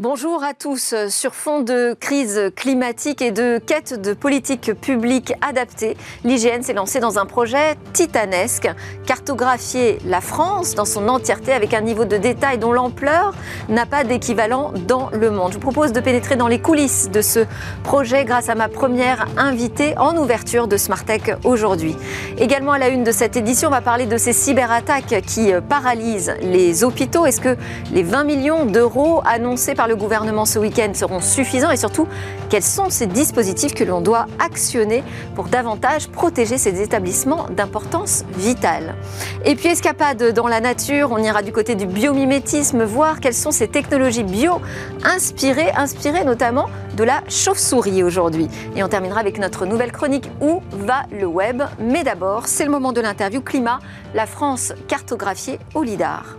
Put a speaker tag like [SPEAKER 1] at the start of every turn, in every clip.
[SPEAKER 1] Bonjour à tous. Sur fond de crise climatique et de quête de politique publique adaptée, l'IGN s'est lancée dans un projet titanesque, cartographier la France dans son entièreté avec un niveau de détail dont l'ampleur n'a pas d'équivalent dans le monde. Je vous propose de pénétrer dans les coulisses de ce projet grâce à ma première invitée en ouverture de Smartech aujourd'hui. Également à la une de cette édition, on va parler de ces cyberattaques qui paralysent les hôpitaux. Est-ce que les 20 millions d'euros annoncés par le gouvernement ce week-end seront suffisants et surtout quels sont ces dispositifs que l'on doit actionner pour davantage protéger ces établissements d'importance vitale? Et puis escapade dans la nature, on ira du côté du biomimétisme, voir quelles sont ces technologies bio inspirées, inspirées notamment de la chauve-souris aujourd'hui. Et on terminera avec notre nouvelle chronique Où va le web? Mais d'abord, c'est le moment de l'interview climat, la France cartographiée au LIDAR.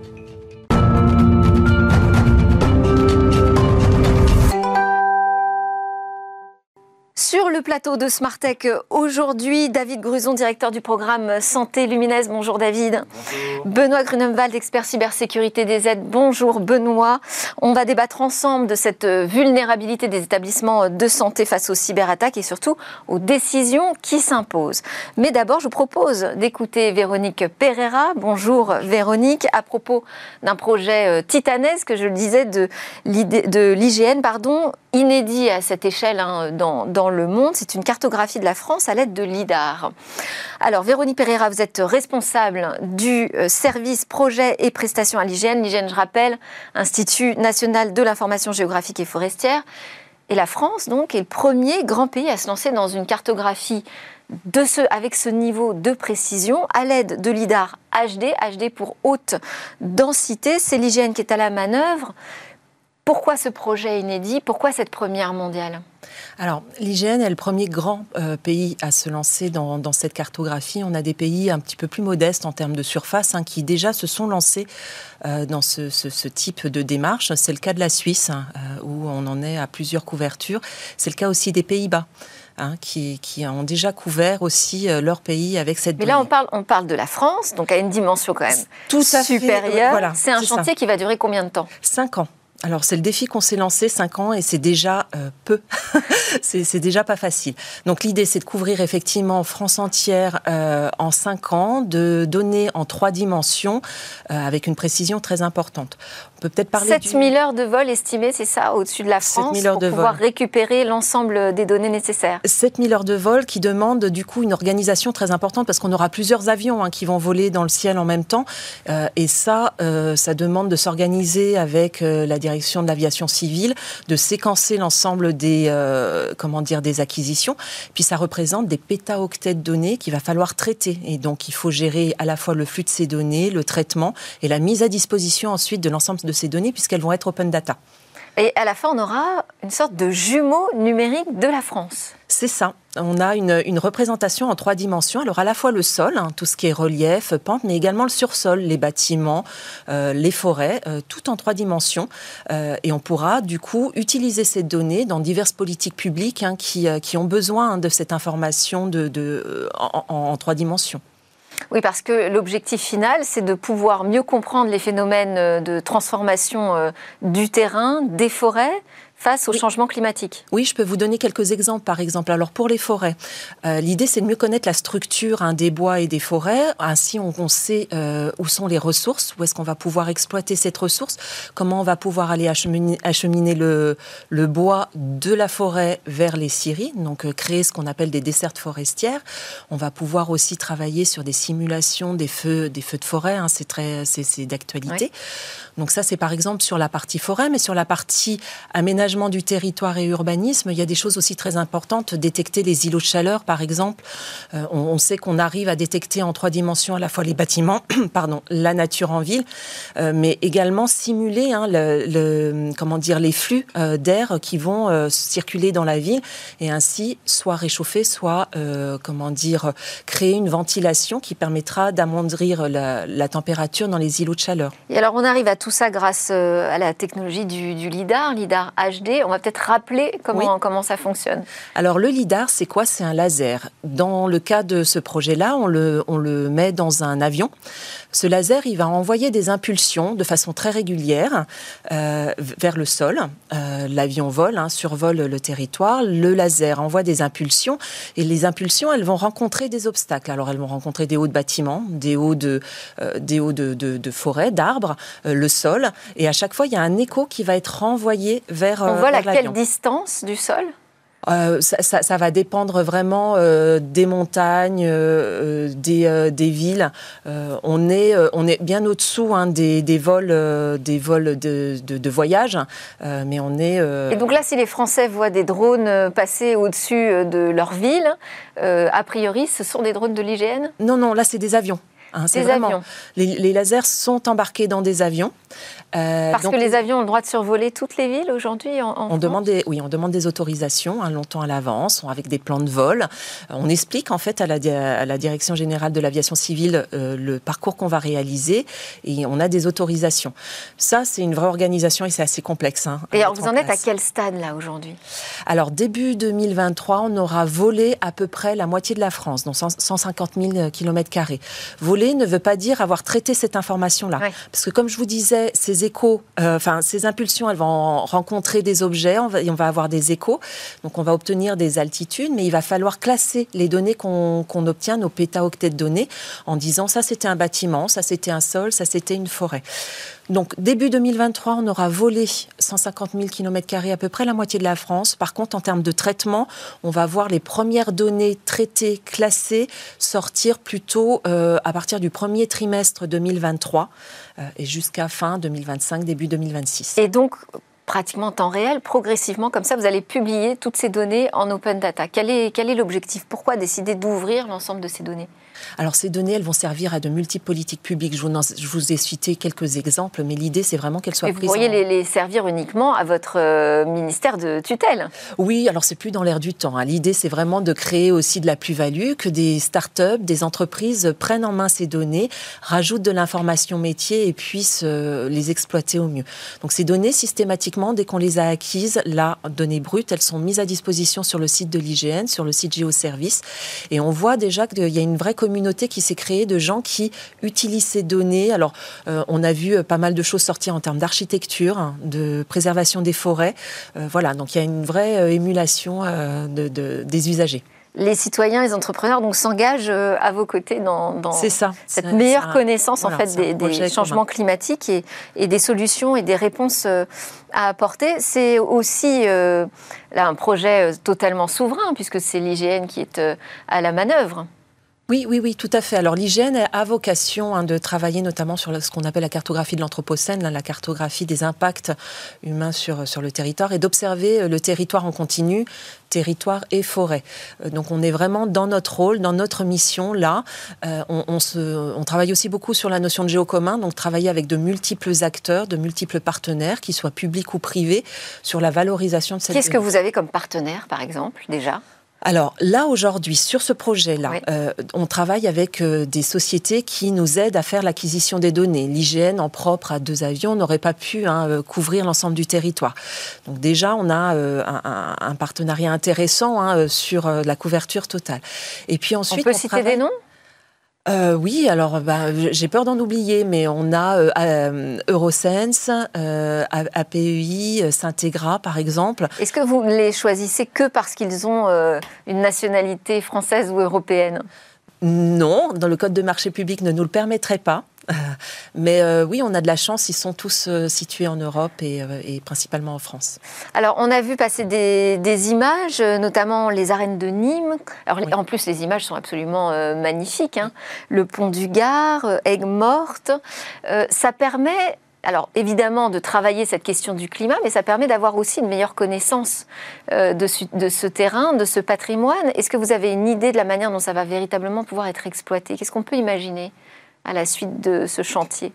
[SPEAKER 1] Sur le plateau de Smartech aujourd'hui, David Gruson, directeur du programme Santé Luminaise. Bonjour David.
[SPEAKER 2] Bonjour.
[SPEAKER 1] Benoît Grunenwald, expert cybersécurité des aides. Bonjour Benoît. On va débattre ensemble de cette vulnérabilité des établissements de santé face aux cyberattaques et surtout aux décisions qui s'imposent. Mais d'abord, je vous propose d'écouter Véronique Pereira. Bonjour Véronique. À propos d'un projet titanesque, je le disais, de l'IGN, pardon, inédit à cette échelle hein, dans, dans le monde. C'est une cartographie de la France à l'aide de l'IDAR. Alors, Véronique Pereira, vous êtes responsable du service projet et prestations à l'IGN. L'IGN, je rappelle, Institut national de l'information géographique et forestière. Et la France, donc, est le premier grand pays à se lancer dans une cartographie avec ce niveau de précision à l'aide de l'IDAR HD, HD pour haute densité. C'est l'IGN qui est à la manœuvre. Pourquoi ce projet inédit? Pourquoi cette première mondiale?
[SPEAKER 3] Alors, l'IGN est le premier grand euh, pays à se lancer dans, dans, cette cartographie. On a des pays un petit peu plus modestes en termes de surface hein, qui déjà se sont lancés euh, dans ce, ce, ce, type de démarche. C'est le cas de la Suisse, hein, euh, où on en est à plusieurs couvertures. C'est le cas aussi des Pays-Bas. Hein, qui, qui, ont déjà couvert aussi leur pays avec cette.
[SPEAKER 1] Mais là, on parle, on parle de la France, donc à une dimension quand même tout supérieure. Voilà, c'est un chantier ça. qui va durer combien de temps?
[SPEAKER 3] Cinq ans. Alors c'est le défi qu'on s'est lancé, 5 ans, et c'est déjà euh, peu. c'est déjà pas facile. Donc l'idée, c'est de couvrir effectivement France entière euh, en 5 ans, de donner en trois dimensions, euh, avec une précision très importante.
[SPEAKER 1] On peut peut-être parler 7000 du... heures de vol estimées, c'est ça, au-dessus de la France, heures pour de pouvoir vol. récupérer l'ensemble des données nécessaires
[SPEAKER 3] 7000 heures de vol qui demandent du coup une organisation très importante, parce qu'on aura plusieurs avions hein, qui vont voler dans le ciel en même temps, et ça, ça demande de s'organiser avec la direction de l'aviation civile de séquencer l'ensemble des euh, comment dire des acquisitions. Puis ça représente des pétaoctets de données qu'il va falloir traiter et donc il faut gérer à la fois le flux de ces données, le traitement et la mise à disposition ensuite de l'ensemble de ces données puisqu'elles vont être open data.
[SPEAKER 1] Et à la fin, on aura une sorte de jumeau numérique de la France.
[SPEAKER 3] C'est ça. On a une, une, représentation en trois dimensions. Alors à la fois le sol, hein, tout ce qui est relief, pente, mais également le sursol, les bâtiments, euh, les forêts, euh, tout en trois dimensions. Euh, et on pourra du coup utiliser ces données dans diverses politiques publiques hein, qui, qui, ont besoin hein, de cette information de, de, en, en, en trois dimensions.
[SPEAKER 1] Oui, parce que l'objectif final, c'est de pouvoir mieux comprendre les phénomènes de transformation du terrain, des forêts, face au
[SPEAKER 3] oui.
[SPEAKER 1] changement climatique
[SPEAKER 3] Oui, je peux vous donner quelques exemples. Par exemple, alors pour les forêts, euh, l'idée c'est de mieux connaître la structure hein, des bois et des forêts. Ainsi, on, on sait euh, où sont les ressources, où est-ce qu'on va pouvoir exploiter cette ressource, comment on va pouvoir aller acheminer, acheminer le, le, bois de la forêt vers les scieries, donc euh, créer ce qu'on appelle des dessertes forestières. On va pouvoir aussi travailler sur des simulations des feux, des feux de forêt. Hein, c'est très, c'est d'actualité. Oui. Donc ça, c'est par exemple sur la partie forêt, mais sur la partie aménagement du territoire et urbanisme, il y a des choses aussi très importantes. Détecter les îlots de chaleur, par exemple. Euh, on, sait qu'on arrive à détecter en trois dimensions à la fois les bâtiments, pardon, la nature en ville, euh, mais également simuler hein, comment dire, les flux euh, d'air qui vont circuler dans la ville et ainsi soit réchauffer, soit comment dire, créer une ventilation qui permettra d'amoindrir la, température dans les îlots de chaleur.
[SPEAKER 1] Et alors on arrive à tout ça grâce à la technologie du, du LIDAR, LIDAR HD. On va peut-être rappeler comment, comment ça fonctionne.
[SPEAKER 3] Alors le LIDAR, c'est quoi? C'est un laser. Dans le cas de ce projet-là, on le, on le met dans un avion. Ce laser, il va envoyer des impulsions de façon très régulière euh, vers le sol. Euh, l'avion vole, hein, survole le territoire. Le laser envoie des impulsions et les impulsions, elles vont rencontrer des obstacles. Alors elles vont rencontrer des hauts de bâtiments, des hauts de, euh, des hauts de, de, de forêts, d'arbres, le sol. Et à chaque fois, il y a un écho qui va être renvoyé vers.
[SPEAKER 1] On vole à quelle distance du sol?
[SPEAKER 3] Euh, ça, va dépendre vraiment euh, des montagnes, euh, des, des, villes. on, est, on est bien au-dessous hein, des, des, vols, des vols de, de, voyage, mais on est...
[SPEAKER 1] Et donc là, si les Français voient des drones passer au-dessus de leur ville, a priori, ce sont des drones de l'IGN
[SPEAKER 3] Non, non, là, c'est des avions. Hein,
[SPEAKER 1] des avions.
[SPEAKER 3] Les, les, lasers sont embarqués dans des avions.
[SPEAKER 1] Euh, Parce que les avions ont le droit de survoler toutes les villes aujourd'hui en,
[SPEAKER 3] on demande des, Oui, on demande des autorisations hein, longtemps à l'avance, avec des plans de vol. Euh, on explique en fait à la, à la Direction générale de l'aviation civile euh, le parcours qu'on va réaliser et on a des autorisations. Ça, c'est une vraie organisation et c'est assez complexe. Hein,
[SPEAKER 1] et alors, vous en, êtes à quel stade là aujourd'hui?
[SPEAKER 3] Alors, début 2023, on aura volé à peu près la moitié de la France, donc 150 000 km. Voler ne veut pas dire avoir traité cette information-là. Parce que comme je vous disais, ces euh, enfin ces impulsions, elles vont rencontrer des objets, on va, on va avoir des échos, donc on va obtenir des altitudes, mais il va falloir classer les données qu'on obtient, nos pétaoctets de données, en disant ça c'était un bâtiment, ça c'était un sol, ça c'était une forêt. Donc début 2023, on aura volé 150 000 km à peu près la moitié de la France. Par contre, en termes de traitement, on va voir les premières données traitées, classées, sortir plutôt euh, à partir du premier trimestre 2023 euh, et jusqu'à fin 2025, début 2026.
[SPEAKER 1] Et donc, pratiquement en temps réel, progressivement, comme ça, vous allez publier toutes ces données en open data. Quel est, quel est l'objectif? Pourquoi décider d'ouvrir l'ensemble de ces données?
[SPEAKER 3] Alors ces données, elles vont servir à de multiples politiques publiques. Je vous, je vous ai cité quelques exemples, mais l'idée, c'est vraiment qu'elles soient
[SPEAKER 1] prises. Vous pourriez les, servir uniquement à votre euh, ministère de tutelle.
[SPEAKER 3] Oui, alors c'est plus dans l'air du temps. Hein. L'idée, c'est vraiment de créer aussi de la plus-value, que des start-up, des entreprises prennent en main ces données, rajoutent de l'information métier et puissent euh, les exploiter au mieux. Donc ces données, systématiquement, dès qu'on les a acquises, là, données brutes, elles sont mises à disposition sur le site de l'IGN, sur le site Géoservice, et on voit déjà qu'il y a une vraie communauté qui s'est créée de gens qui utilisent ces données. Alors, euh, on a vu euh, pas mal de choses sortir en termes d'architecture, hein, de préservation des forêts. Euh, voilà, donc il y a une vraie émulation de, des usagers
[SPEAKER 1] les citoyens, les entrepreneurs donc s'engagent à vos côtés dans,
[SPEAKER 3] ça.
[SPEAKER 1] cette meilleure connaissance en fait des, changements climatiques et, et, des solutions et des réponses à apporter. C'est aussi là un projet totalement souverain puisque c'est l'IGN qui est à la manœuvre.
[SPEAKER 3] Oui, oui, oui, tout à fait. Alors l'hygiène a vocation hein, de travailler notamment sur ce qu'on appelle la cartographie de l'Anthropocène, la cartographie des impacts humains sur, sur le territoire, et d'observer euh, le territoire en continu, territoire et forêt. Euh, donc on est vraiment dans notre rôle, dans notre mission là. Euh, on, se, on, travaille aussi beaucoup sur la notion de géocommun, donc travailler avec de multiples acteurs, de multiples partenaires, qu'ils soient publics ou privés, sur la valorisation de cette.
[SPEAKER 1] Qu'est-ce que vous avez comme partenaire, par exemple, déjà?
[SPEAKER 3] Alors là, aujourd'hui, sur ce projet-là, euh, on travaille avec euh, des sociétés qui nous aident à faire l'acquisition des données. L'IGN, en propre à deux avions, n'aurait pas pu hein, euh, couvrir l'ensemble du territoire. Donc déjà, on a un, partenariat intéressant hein, sur la couverture totale.
[SPEAKER 1] Et puis ensuite, on peut citer des noms?
[SPEAKER 3] Euh, oui, alors bah, j'ai peur d'en oublier, mais on a euh, euh Eurosense, euh, APEI, euh, Syntegra par exemple.
[SPEAKER 1] Est-ce que vous les choisissez que parce qu'ils ont une nationalité française ou européenne?
[SPEAKER 3] Non, dans le code de marché public ne nous le permettrait pas. Mais euh, oui, on a de la chance, ils sont tous euh, situés en Europe euh, et, principalement en France.
[SPEAKER 1] Alors, on a vu passer des, images, notamment les arènes de Nîmes. Alors, en plus, les images sont absolument magnifiques. Hein. Le pont du Gard, Aigues-Mortes. ça permet alors évidemment de travailler cette question du climat, mais ça permet d'avoir aussi une meilleure connaissance de, de, ce terrain, de ce patrimoine. Est-ce que vous avez une idée de la manière dont ça va véritablement pouvoir être exploité? Qu'est-ce qu'on peut imaginer? À la suite de ce chantier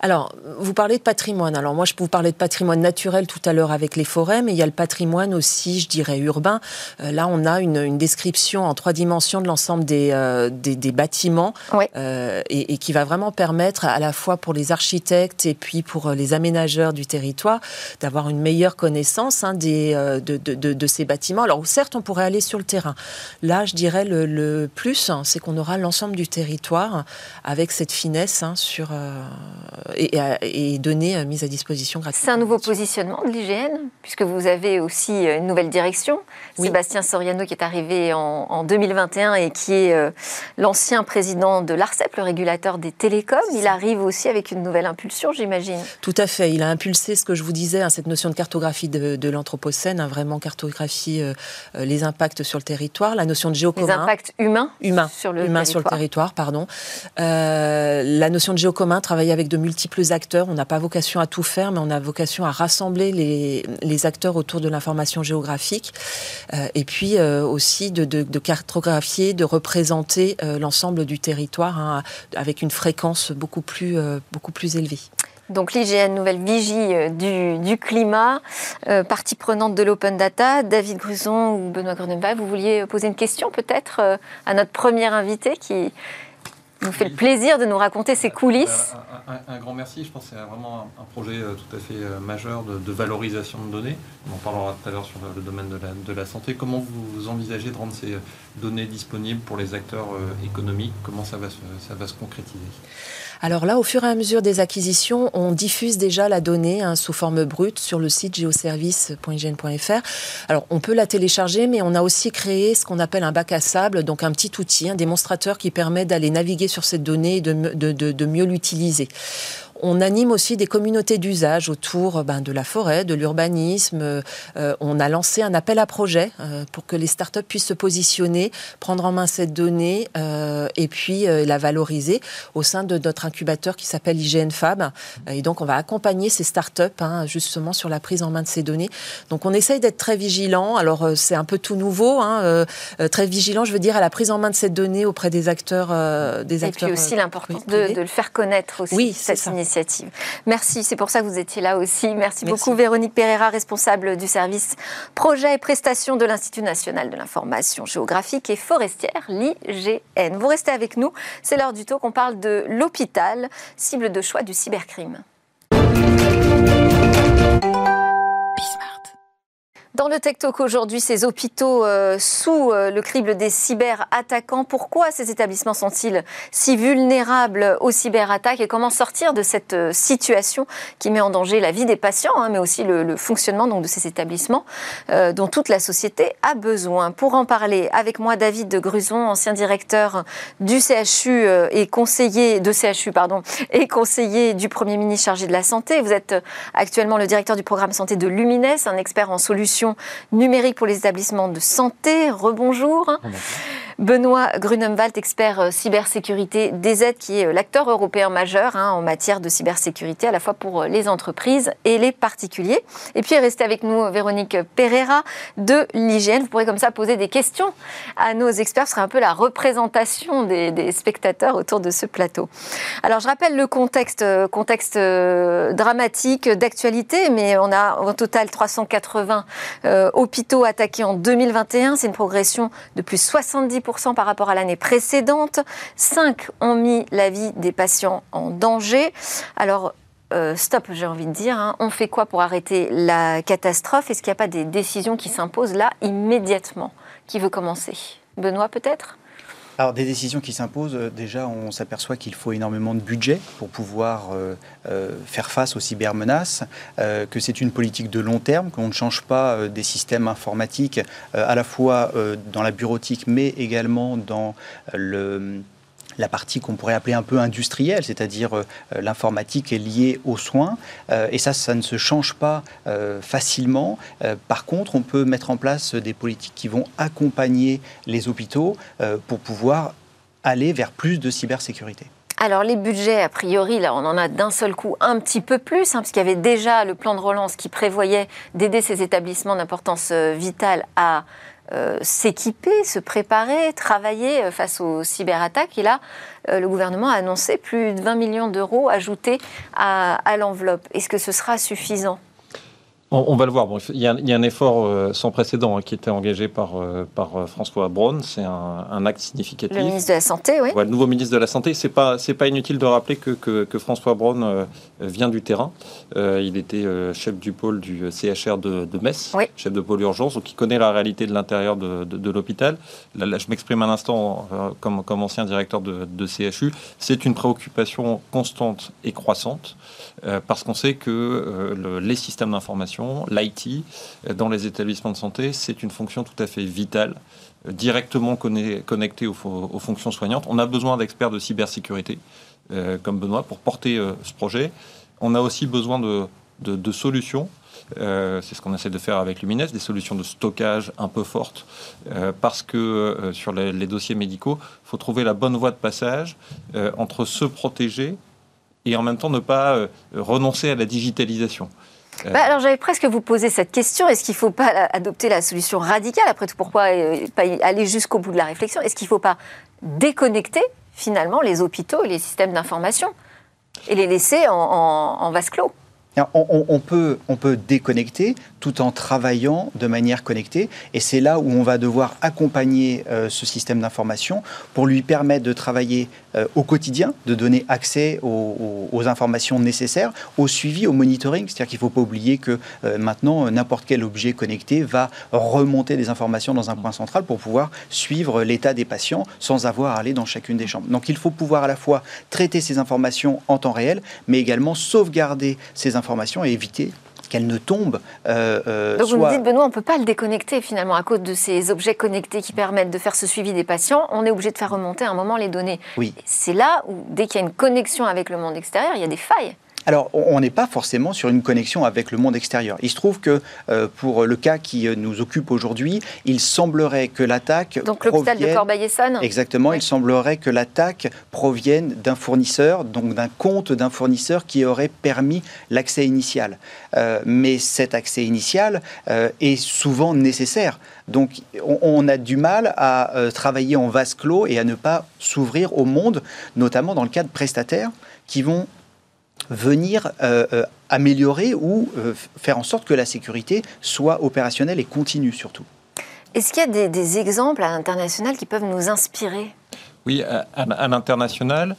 [SPEAKER 3] alors, vous parlez de patrimoine. Alors moi, je peux vous parler de patrimoine naturel tout à l'heure avec les forêts, mais il y a le patrimoine aussi, je dirais, urbain. Euh, là, on a une, description en trois dimensions de l'ensemble des, euh, des, bâtiments euh, et, qui va vraiment permettre à la fois pour les architectes et puis pour les aménageurs du territoire d'avoir une meilleure connaissance hein, des, de, de, de, ces bâtiments. Alors certes, on pourrait aller sur le terrain. Là, je dirais le, le plus, hein, c'est qu'on aura l'ensemble du territoire avec cette finesse hein, sur et, et données euh, mises à disposition gratuitement.
[SPEAKER 1] C'est un nouveau positionnement de l'IGN, puisque vous avez aussi euh, une nouvelle direction. Sébastien Soriano qui est arrivé en, 2021 et qui est euh, l'ancien président de l'ARCEP, le régulateur des télécoms. Il arrive aussi avec une nouvelle impulsion, j'imagine.
[SPEAKER 3] Tout à fait. Il a impulsé ce que je vous disais, hein, cette notion de cartographie de, l'Anthropocène, hein, vraiment cartographie les impacts sur le territoire, la notion de géocommun.
[SPEAKER 1] Les impacts humains,
[SPEAKER 3] humains sur le territoire. sur le territoire, pardon. la notion de géocommun, travailler avec de multiples acteurs. On n'a pas vocation à tout faire, mais on a vocation à rassembler les, acteurs autour de l'information géographique. Euh, et puis euh, aussi de, cartographier, de représenter euh, l'ensemble du territoire hein, avec une fréquence beaucoup plus, beaucoup plus élevée.
[SPEAKER 1] Donc l'IGN, nouvelle vigie du, climat, partie prenante de l'open data. David Gruson ou Benoît Gruneval, vous vouliez poser une question peut-être à notre premier invité qui, nous fait le plaisir de nous raconter ses coulisses.
[SPEAKER 2] Un, grand merci. Je pense que c'est vraiment un, projet euh, tout à fait euh, majeur de, valorisation de données. On en parlera tout à l'heure sur le, domaine de la, santé. Comment vous envisagez de rendre ces euh, données disponibles pour les acteurs économiques? Comment ça va se concrétiser?
[SPEAKER 3] Alors là, au fur et à mesure des acquisitions, on diffuse déjà la donnée hein, sous forme brute sur le site geoservice.ign.fr. Alors on peut la télécharger, mais on a aussi créé ce qu'on appelle un bac à sable, donc un petit outil, un démonstrateur qui permet d'aller naviguer sur cette donnée et de, de mieux l'utiliser. On anime aussi des communautés d'usage autour ben, de la forêt, de l'urbanisme. Euh, on a lancé un appel à projet euh, pour que les startups puissent se positionner, prendre en main cette donnée euh, et puis la valoriser au sein de notre incubateur qui s'appelle IGN Fab. Et donc, on va accompagner ces startups hein, justement sur la prise en main de ces données. Donc, on essaye d'être très vigilant. Alors, c'est un peu tout nouveau, hein, très vigilant, je veux dire, à la prise en main de cette donnée auprès des acteurs. des
[SPEAKER 1] et puis aussi l'importance de, le faire connaître aussi, oui, cette initiative. Merci, c'est pour ça que vous étiez là aussi. Merci, beaucoup Véronique Pereira, responsable du service projet et prestations de l'Institut national de l'information géographique et forestière, l'IGN. Vous restez avec nous, c'est l'heure du tour qu'on parle de l'hôpital, cible de choix du cybercrime. Dans le Tech Talk aujourd'hui, ces hôpitaux euh, sous euh, le crible des cyberattaquants, pourquoi ces établissements sont-ils si vulnérables aux cyberattaques et comment sortir de cette euh, situation qui met en danger la vie des patients, hein, mais aussi le, fonctionnement donc, de ces établissements dont toute la société a besoin Pour en parler, avec moi David de Gruson, ancien directeur du CHU et conseiller de CHU pardon et conseiller du Premier ministre chargé de la santé. Vous êtes actuellement le directeur du programme santé de Lumines, un expert en solutions numérique pour les établissements de santé. Rebonjour. Benoît Grunemwald, expert euh, cybersécurité DZ, qui est euh, l'acteur européen majeur hein, en matière de cybersécurité, à la fois pour euh, les entreprises et les particuliers. Et puis, restez avec nous Véronique Pereira de l'IGN. Vous pourrez comme ça poser des questions à nos experts. Ce sera un peu la représentation des, spectateurs autour de ce plateau. Alors, je rappelle le contexte, contexte dramatique d'actualité, mais on a au total 380 hôpitaux attaqués en 2021. C'est une progression de plus 70% par rapport à l'année précédente. 5 ont mis la vie des patients en danger. Alors, euh, stop, j'ai envie de dire. Hein. On fait quoi pour arrêter la catastrophe? Est-ce qu'il n'y a pas des décisions qui s'imposent là immédiatement? Qui veut commencer? Benoît, peut-être?
[SPEAKER 4] Alors des décisions qui s'imposent, euh, déjà on s'aperçoit qu'il faut énormément de budget pour pouvoir euh, euh, faire face aux cybermenaces, que c'est une politique de long terme, qu'on ne change pas des systèmes informatiques à la fois dans la bureautique mais également dans le la partie qu'on pourrait appeler un peu industrielle, c'est-à-dire euh, l'informatique est liée aux soins, euh, et ça, ça ne se change pas euh, facilement. par contre, on peut mettre en place des politiques qui vont accompagner les hôpitaux pour pouvoir aller vers plus de cybersécurité.
[SPEAKER 1] Alors les budgets, a priori, là, on en a d'un seul coup un petit peu plus, hein, parce qu'il y avait déjà le plan de relance qui prévoyait d'aider ces établissements d'importance vitale à s'équiper, se préparer, travailler face aux cyberattaques. Et là, le gouvernement a annoncé plus de 20 millions d'euros ajoutés à l'enveloppe. Est-ce que ce sera suffisant?
[SPEAKER 2] On, va le voir. il, y a, un effort euh, sans précédent hein, qui était engagé par, euh, par euh, François Braun. C'est un, acte significatif.
[SPEAKER 1] Le ministre de la Santé, oui.
[SPEAKER 2] le nouveau ministre de la Santé. C'est pas c'est pas inutile de rappeler que, que, François Braun vient du terrain. il était chef du pôle du CHR de, Metz, chef de pôle urgence, donc il connaît la réalité de l'intérieur de, de, l'hôpital. Là, je m'exprime un instant comme, comme ancien directeur de, CHU. C'est une préoccupation constante et croissante parce qu'on sait que les systèmes d'information l'IT, euh, dans les établissements de santé, c'est une fonction tout à fait vitale, euh, directement connectée aux, fonctions soignantes. On a besoin d'experts de cybersécurité, euh, comme Benoît, pour porter ce projet. On a aussi besoin de, solutions. c'est ce qu'on essaie de faire avec Lumines, des solutions de stockage un peu fortes, parce que sur les, les, dossiers médicaux, il faut trouver la bonne voie de passage entre se protéger et en même temps ne pas renoncer à la digitalisation.
[SPEAKER 1] Euh. Bah, alors j'avais presque vous poser cette question. Est-ce qu'il ne faut pas adopter la solution radicale? Après tout, pourquoi euh, pas aller jusqu'au bout de la réflexion? Est-ce qu'il ne faut pas déconnecter finalement les hôpitaux et les systèmes d'information et les laisser en, en vase clos?
[SPEAKER 4] On, peut, on peut déconnecter tout en travaillant de manière connectée. Et c'est là où on va devoir accompagner euh, ce système d'information pour lui permettre de travailler euh, au quotidien, de donner accès aux, informations nécessaires, au suivi, au monitoring. C'est-à-dire qu'il ne faut pas oublier que euh, maintenant, n'importe quel objet connecté va remonter des informations dans un point central pour pouvoir suivre l'état des patients sans avoir à aller dans chacune des chambres. Donc il faut pouvoir à la fois traiter ces informations en temps réel, mais également sauvegarder ces informations et éviter qu'elle ne tombe.
[SPEAKER 1] Euh, euh, Donc vous me dites, Benoît, on ne peut pas le déconnecter finalement à cause de ces objets connectés qui permettent de faire ce suivi des patients. On est obligé de faire remonter à un moment les données.
[SPEAKER 4] Oui.
[SPEAKER 1] C'est là où, dès qu'il y a une connexion avec le monde extérieur, il y a des failles.
[SPEAKER 4] Alors, on n'est pas forcément sur une connexion avec le monde extérieur. Il se trouve que euh, pour le cas qui euh, nous occupe aujourd'hui, il semblerait que l'attaque.
[SPEAKER 1] Donc l'hôpital de Corbeil-Essonne
[SPEAKER 4] Exactement, il semblerait que l'attaque provienne d'un fournisseur, donc d'un compte d'un fournisseur qui aurait permis l'accès initial. Euh, mais cet accès initial est souvent nécessaire. Donc on, a du mal à travailler en vase clos et à ne pas s'ouvrir au monde, notamment dans le cas de prestataires qui vont venir euh, euh, améliorer ou euh, faire en sorte que la sécurité soit opérationnelle et continue surtout.
[SPEAKER 1] Est-ce qu'il y a des, exemples à l'international qui peuvent nous inspirer?
[SPEAKER 2] Oui, à l'international,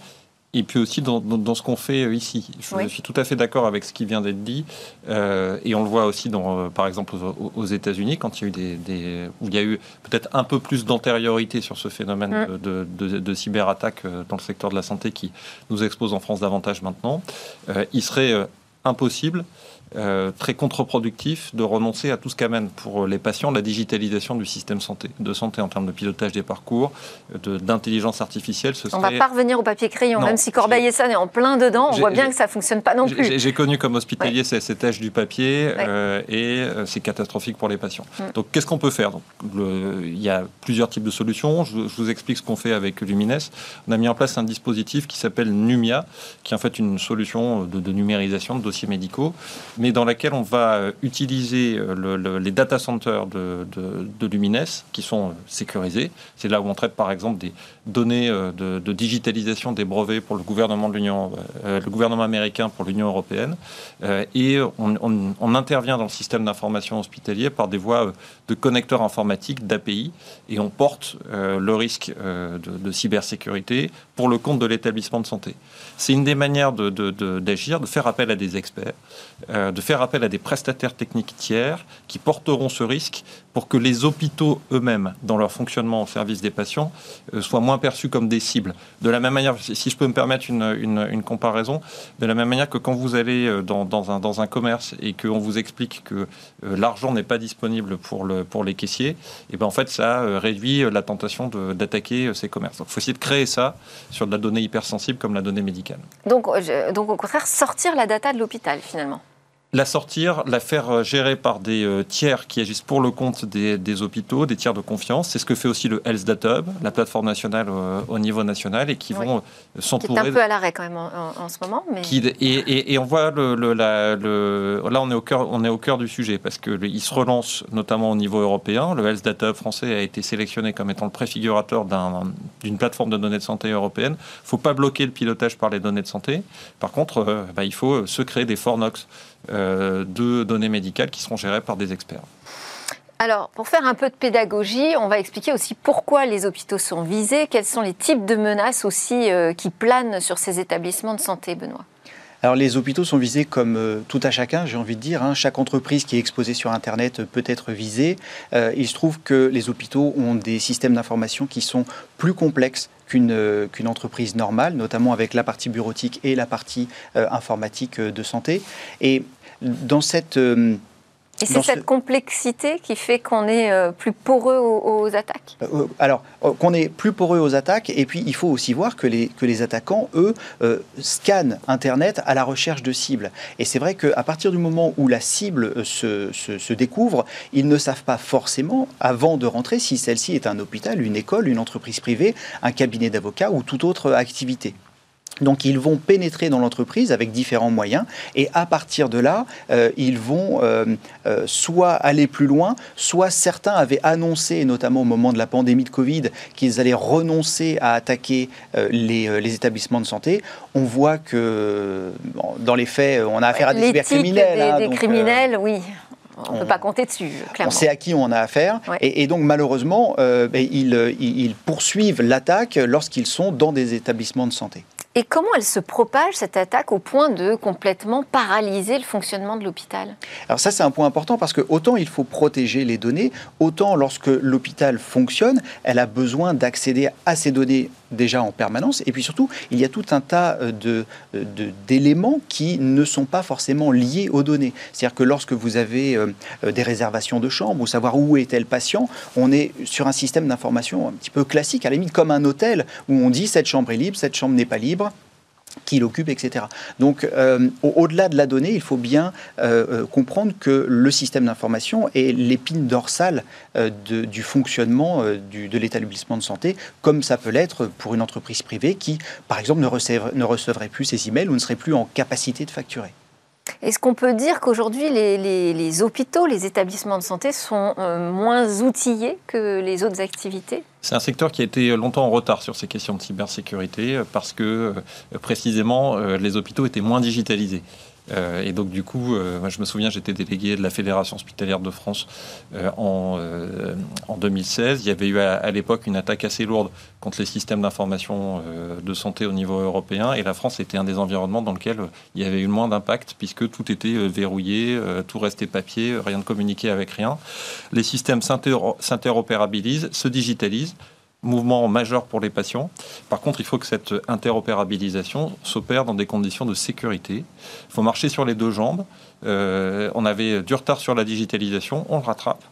[SPEAKER 2] et puis aussi dans, ce qu'on fait euh, ici. Je suis tout à fait d'accord avec ce qui vient d'être dit. Euh, et on le voit aussi, dans, euh, par exemple, aux, États-Unis, quand il y a eu des, où il y a eu peut-être un peu plus d'antériorité sur ce phénomène mm. de, de, cyberattaque dans le secteur de la santé qui nous expose en France davantage maintenant. il serait impossible euh, très contre-productif de renoncer à tout ce qu'amène pour les patients la digitalisation du système santé, de santé en termes de pilotage des parcours, d'intelligence artificielle.
[SPEAKER 1] Ce on ne va pas revenir au papier crayon, même si Corbeil-Essonne est en plein dedans, on voit bien que ça ne fonctionne pas non plus.
[SPEAKER 2] J'ai connu comme hospitalier cet âge du papier euh, et euh, c'est catastrophique pour les patients. Mm. Donc qu'est-ce qu'on peut faire? Il y a plusieurs types de solutions. Je, vous explique ce qu'on fait avec Lumines. On a mis en place un dispositif qui s'appelle Numia, qui est en fait une solution de, de numérisation de dossiers médicaux mais dans laquelle on va euh, utiliser euh, les data centers de, de, Lumines qui sont euh, sécurisés. C'est là où on traite par exemple des données de, digitalisation des brevets pour le gouvernement de l'Union, le gouvernement américain pour l'Union européenne, et on, intervient dans le système d'information hospitalier par des voies de connecteurs informatiques, d'API, et on porte le risque de, cybersécurité pour le compte de l'établissement de santé. C'est une des manières d'agir, de, faire appel à des experts de faire appel à des prestataires techniques tiers qui porteront ce risque pour que les hôpitaux eux-mêmes, dans leur fonctionnement au service des patients, euh, soient moins perçus comme des cibles. De la même manière, si je peux me permettre une, une, comparaison, de la même manière que quand vous allez euh, dans, un, dans un, commerce et qu'on vous explique que euh, l'argent n'est pas disponible pour, le, pour les caissiers, et eh ben en fait, ça réduit la tentation d'attaquer ces commerces. Donc il faut essayer de créer ça sur de la donnée hypersensible comme la donnée médicale.
[SPEAKER 1] Donc, donc au contraire, sortir la data de l'hôpital finalement
[SPEAKER 2] la sortir, la faire euh, gérer par des euh, tiers qui agissent pour le compte des, hôpitaux, des tiers de confiance. C'est ce que fait aussi le Health Data Hub, la plateforme nationale euh, au niveau national, et qui vont s'entourer.
[SPEAKER 1] Qui est un peu à l'arrêt quand même en, ce moment. Mais...
[SPEAKER 2] et, on voit le, là, on est au cœur, on est au cœur du sujet parce que il se relance notamment au niveau européen. Le Health Data Hub français a été sélectionné comme étant le préfigurateur d'une plateforme de données de santé européenne. Il ne faut pas bloquer le pilotage par les données de santé. Par contre, bah, il faut se créer des fornox de données médicales qui seront gérées par des experts.
[SPEAKER 1] Alors, pour faire un peu de pédagogie, on va expliquer aussi pourquoi les hôpitaux sont visés, quels sont les types de menaces aussi euh, qui planent sur ces établissements de santé, Benoît.
[SPEAKER 4] Alors les hôpitaux sont visés comme euh, tout à chacun, j'ai envie de dire. Hein. Chaque entreprise qui est exposée sur Internet peut être visée. il se trouve que les hôpitaux ont des systèmes d'information qui sont plus complexes qu'une qu'une entreprise normale, notamment avec la partie bureautique et la partie informatique de santé. Et dans cette
[SPEAKER 1] et c'est cette complexité qui fait qu'on est euh, plus poreux aux, attaques
[SPEAKER 4] euh, euh, Alors, qu'on est plus poreux aux attaques, et puis il faut aussi voir que les, que les attaquants, eux, scannent Internet à la recherche de cibles. Et c'est vrai qu'à partir du moment où la cible se, se, se, découvre, ils ne savent pas forcément, avant de rentrer, si celle-ci est un hôpital, une école, une entreprise privée, un cabinet d'avocats ou toute autre activité. Donc ils vont pénétrer dans l'entreprise avec différents moyens et à partir de là, euh, ils vont euh, euh, soit aller plus loin, soit certains avaient annoncé, notamment au moment de la pandémie de Covid, qu'ils allaient renoncer à attaquer les, établissements de santé. On voit que dans les faits, on a affaire à des cybercriminels.
[SPEAKER 1] Des, hein, des criminels, oui. On ne peut pas compter dessus, clairement.
[SPEAKER 4] On sait à qui on a affaire. Et, donc, malheureusement, ben, ils poursuivent l'attaque lorsqu'ils sont dans des établissements de santé.
[SPEAKER 1] Et comment elle se propage, cette attaque, au point de complètement paralyser le fonctionnement de l'hôpital?
[SPEAKER 4] Alors ça, c'est un point important parce que autant il faut protéger les données, autant lorsque l'hôpital fonctionne, elle a besoin d'accéder à ces données déjà en permanence. Et puis surtout, il y a tout un tas euh, euh, de, d'éléments qui ne sont pas forcément liés aux données. C'est-à-dire que lorsque vous avez euh, des réservations de chambres ou savoir où est tel patient, on est sur un système d'information un petit peu classique, à la limite comme un hôtel où on dit cette chambre est libre, cette chambre n'est pas libre qui l'occupe, etc. Donc, euh, au-delà de la donnée, il faut bien euh, euh, comprendre que le système d'information est l'épine dorsale du fonctionnement de l'établissement de santé, comme ça peut l'être pour une entreprise privée qui, par exemple, ne, ne recevrait plus ses emails ou ne serait plus en capacité de facturer.
[SPEAKER 1] Est-ce qu'on peut dire qu'aujourd'hui, les, hôpitaux, les établissements de santé sont euh, moins outillés que les autres activités?
[SPEAKER 2] C'est un secteur qui a été longtemps en retard sur ces questions de cybersécurité euh, parce que euh, précisément les hôpitaux étaient moins digitalisés. Euh, et donc, du coup, euh, je me souviens, j'étais délégué de la Fédération hospitalière de France euh, en, en, 2016. Il y avait eu à, l'époque une attaque assez lourde contre les systèmes d'information de santé au niveau européen. Et la France était un des environnements dans lequel il y avait eu le moins d'impact puisque tout était verrouillé, tout restait papier, rien de communiqué avec rien. Les systèmes s'interopérabilisent, se digitalisent mouvement majeur pour les patients. Par contre, il faut que cette interopérabilisation s'opère dans des conditions de sécurité. Il faut marcher sur les deux jambes. Euh, on avait du retard sur la digitalisation, on le rattrape.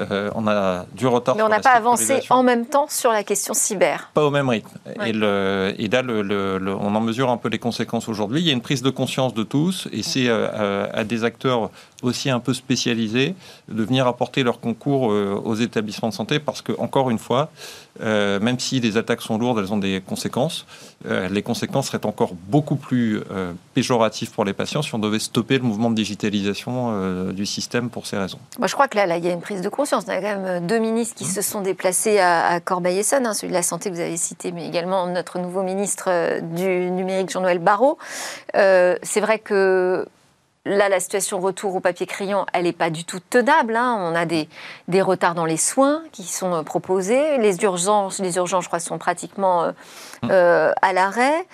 [SPEAKER 2] Euh, on a du retard.
[SPEAKER 1] Mais on n'a pas avancé en même temps sur la question cyber.
[SPEAKER 2] Pas au même rythme. Et, le, et, là, le, on en mesure un peu les conséquences aujourd'hui. Il y a une prise de conscience de tous, et c'est euh, à, des acteurs aussi un peu spécialisés de venir apporter leur concours euh, aux établissements de santé, parce que encore une fois, même si les attaques sont lourdes, elles ont des conséquences. les conséquences seraient encore beaucoup plus péjoratives pour les patients si on devait stopper le mouvement de digitalisation du système pour ces raisons.
[SPEAKER 1] Moi, je crois que là, là, il y a une prise de conscience on a quand même euh, deux ministres qui mmh. se sont déplacés à, Corbeil-Essonne, hein, celui de la santé que vous avez cité, mais également notre nouveau ministre euh, du numérique, Jean-Noël Barrot. Euh, c'est vrai que Là, la situation retour au papier crayon, elle n'est pas du tout tenable. Hein. On a des, des, retards dans les soins qui sont proposés. Les urgences, les urgences, je crois, sont pratiquement mmh. à l'arrêt.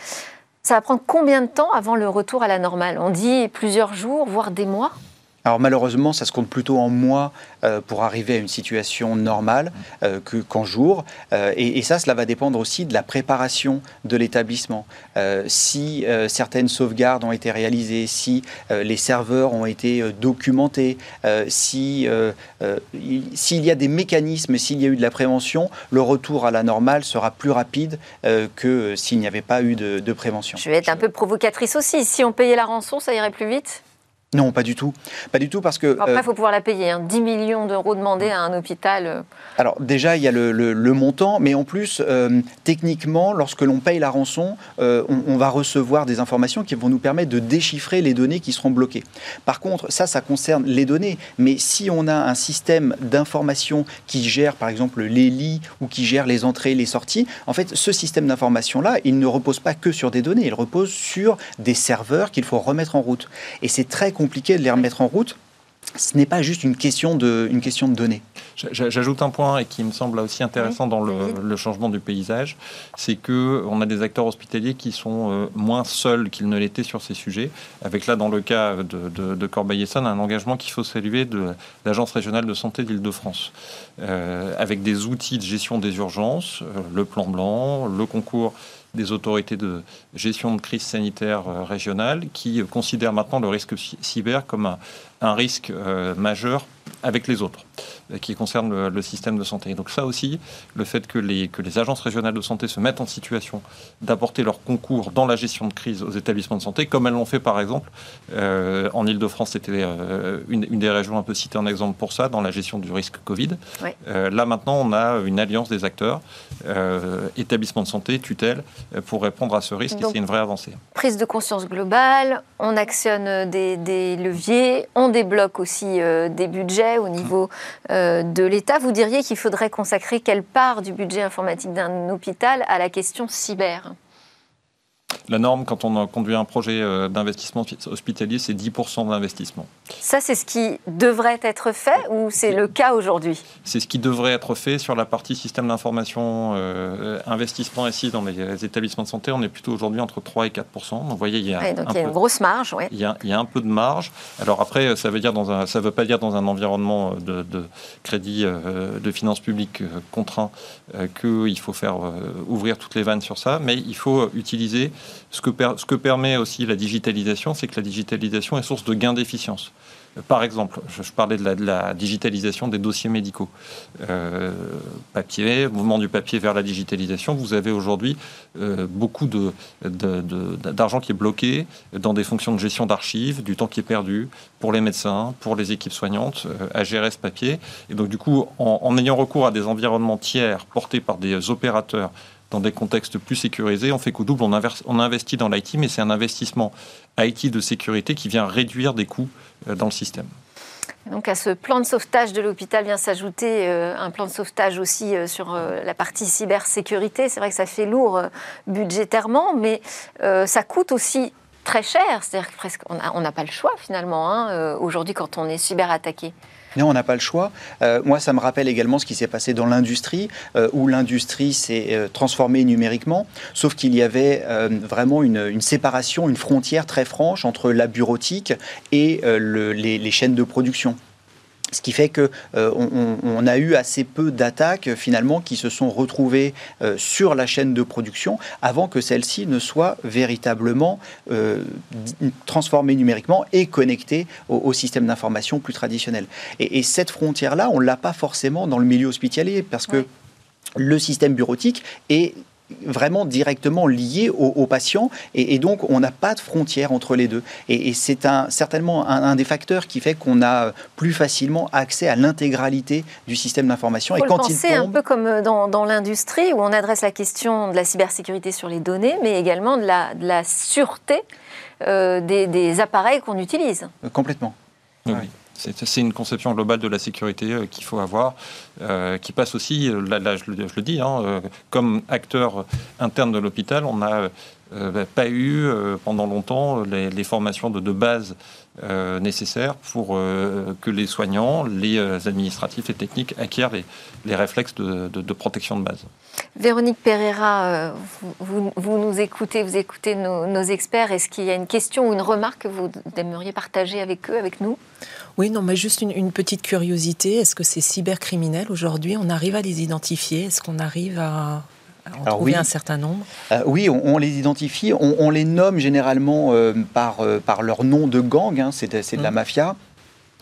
[SPEAKER 1] Ça va prendre combien de temps avant le retour à la normale? On dit plusieurs jours, voire des mois?
[SPEAKER 4] Alors malheureusement, ça se compte plutôt en mois euh, pour arriver à une situation normale euh, que, qu'en jours. Euh, et, ça, cela va dépendre aussi de la préparation de l'établissement. si certaines sauvegardes ont été réalisées, si les serveurs ont été documentés, si, s'il y a des mécanismes, s'il y a eu de la prévention, le retour à la normale sera plus rapide que s'il n'y avait pas eu de, de prévention.
[SPEAKER 1] Je vais être un peu provocatrice aussi. Si on payait la rançon, ça irait plus vite?
[SPEAKER 4] Non, pas du tout. Pas du tout parce que.
[SPEAKER 1] Après, il faut pouvoir la payer. 10 hein. millions d'euros demandés à un hôpital. Euh.
[SPEAKER 4] Alors, déjà, il y a le, montant, mais en plus, euh, techniquement, lorsque l'on paye la rançon, euh, on, va recevoir des informations qui vont nous permettre de déchiffrer les données qui seront bloquées. Par contre, ça, ça concerne les données. Mais si on a un système d'information qui gère, par exemple, les lits ou qui gère les entrées et les sorties, en fait, ce système d'information-là, il ne repose pas que sur des données, il repose sur des serveurs qu'il faut remettre en route. Et c'est très compliqué de les remettre en route ce n'est pas juste une question de, une question de données.
[SPEAKER 2] J'ajoute un point et qui me semble aussi intéressant dans le, changement du paysage, c'est que on a des acteurs hospitaliers qui sont euh, moins seuls qu'ils ne l'étaient sur ces sujets. Avec là, dans le cas de, de, Corbeil-Essonne, un engagement qu'il faut saluer de l'Agence régionale de santé d'Île-de-France, euh, avec des outils de gestion des urgences, euh, le plan blanc, le concours des autorités de gestion de crise sanitaire euh, régionale qui considèrent maintenant le risque cyber comme un, risque euh, majeur avec les autres, euh, qui concerne le, système de santé. donc ça aussi, le fait que les, que les agences régionales de santé se mettent en situation d'apporter leur concours dans la gestion de crise aux établissements de santé, comme elles l'ont fait par exemple euh, en Ile-de-France, c'était euh, une, des régions un peu citées en exemple pour ça, dans la gestion du risque Covid. là maintenant, on a une alliance des acteurs, établissements de santé, tutelle, pour répondre à ce risque, et c'est une vraie avancée.
[SPEAKER 1] Prise de conscience globale, on actionne des, des leviers, on débloque aussi des budgets au niveau euh, de l'État. Vous diriez qu'il faudrait consacrer quelle part du budget informatique d'un hôpital à la question cyber?
[SPEAKER 2] La norme, quand on conduit un projet euh, d'investissement hospitalier, c'est 10% d'investissement.
[SPEAKER 1] Ça, c'est ce qui devrait être fait ou c'est le cas aujourd'hui
[SPEAKER 2] C'est ce qui devrait être fait sur la partie système d'information, euh, investissement ici dans les établissements de santé. On est plutôt aujourd'hui entre 3 et 4%. Donc, vous voyez, il y a,
[SPEAKER 1] donc il y a une grosse marge.
[SPEAKER 2] Il, y a, il, y a, un peu de marge. Alors après, ça veut dire dans un, ça veut pas dire dans un environnement de, crédit euh, de finances publiques contraint qu'il faut faire ouvrir toutes les vannes sur ça, mais il faut utiliser ce que, permet aussi la digitalisation, c'est que la digitalisation est source de gains d'efficience. Par exemple, je, parlais de la, digitalisation des dossiers médicaux. Euh, papier, mouvement du papier vers la digitalisation. Vous avez aujourd'hui euh, beaucoup d'argent qui est bloqué dans des fonctions de gestion d'archives, du temps qui est perdu pour les médecins, pour les équipes soignantes euh, à gérer ce papier. Et donc, du coup, en, ayant recours à des environnements tiers portés par des opérateurs dans des contextes plus sécurisés. On fait qu'au double, on, on investit dans l'IT, mais c'est un investissement IT de sécurité qui vient réduire des coûts euh, dans le système.
[SPEAKER 1] Donc à ce plan de sauvetage de l'hôpital vient s'ajouter euh, un plan de sauvetage aussi sur la partie cybersécurité. C'est vrai que ça fait lourd budgétairement, mais ça coûte aussi très cher. C'est-à-dire qu'on n'a pas le choix finalement hein, aujourd'hui quand on est cyberattaqué.
[SPEAKER 4] Non, on n'a pas le choix. Euh, moi, ça me rappelle également ce qui s'est passé dans l'industrie, euh, où l'industrie s'est euh, transformée numériquement, sauf qu'il y avait vraiment une, séparation, une frontière très franche entre la bureautique et les chaînes de production. Ce qui fait qu'on euh, on, a eu assez peu d'attaques finalement qui se sont retrouvées euh, sur la chaîne de production avant que celle-ci ne soit véritablement euh, transformée numériquement et connectée au, système d'information plus traditionnel. Et, cette frontière-là, on ne l'a pas forcément dans le milieu hospitalier parce que le système bureautique est vraiment directement lié aux, patients et, donc on n'a pas de frontière entre les deux. Et, c'est un, certainement un, des facteurs qui fait qu'on a plus facilement accès à l'intégralité du système d'information.
[SPEAKER 1] Et quand il tombe... un peu comme dans, l'industrie où on adresse la question de la cybersécurité sur les données, mais également de la, de la sûreté euh, des, appareils qu'on utilise.
[SPEAKER 4] Complètement.
[SPEAKER 2] Oui. C'est une conception globale de la sécurité euh, qu'il faut avoir, euh, qui passe aussi, euh, là, je, le dis, hein, comme acteur interne de l'hôpital, on n'a pas eu pendant longtemps les, formations de, base nécessaires pour que les soignants, les administratifs et techniques acquièrent les, réflexes de, protection de base.
[SPEAKER 1] Véronique Pereira, vous, nous écoutez, vous écoutez nos experts. Est-ce qu'il y a une question ou une remarque que vous aimeriez partager avec eux, avec nous?
[SPEAKER 3] Oui, non, mais juste une, petite curiosité. Est-ce que ces cybercriminels, aujourd'hui, on arrive à les identifier? Est-ce qu'on arrive à, en trouver un certain nombre?
[SPEAKER 4] Euh, Oui, on, les identifie. On, les nomme généralement euh, par, euh, par leur nom de gang. Hein, c'est de la mmh. mafia.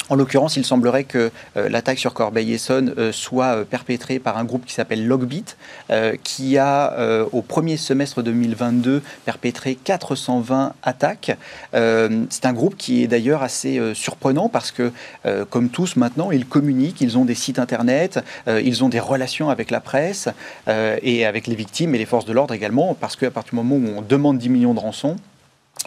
[SPEAKER 4] En l'occurrence, il semblerait que l'attaque sur Corbeil-Essonne soit perpétrée par un groupe qui s'appelle Logbit, qui a, au premier semestre 2022, perpétré 420 attaques. C'est un groupe qui est d'ailleurs assez surprenant parce que, comme tous maintenant, ils communiquent, ils ont des sites internet, ils ont des relations avec la presse et avec les victimes et les forces de l'ordre également, parce qu'à partir du moment où on demande 10 millions de rançons,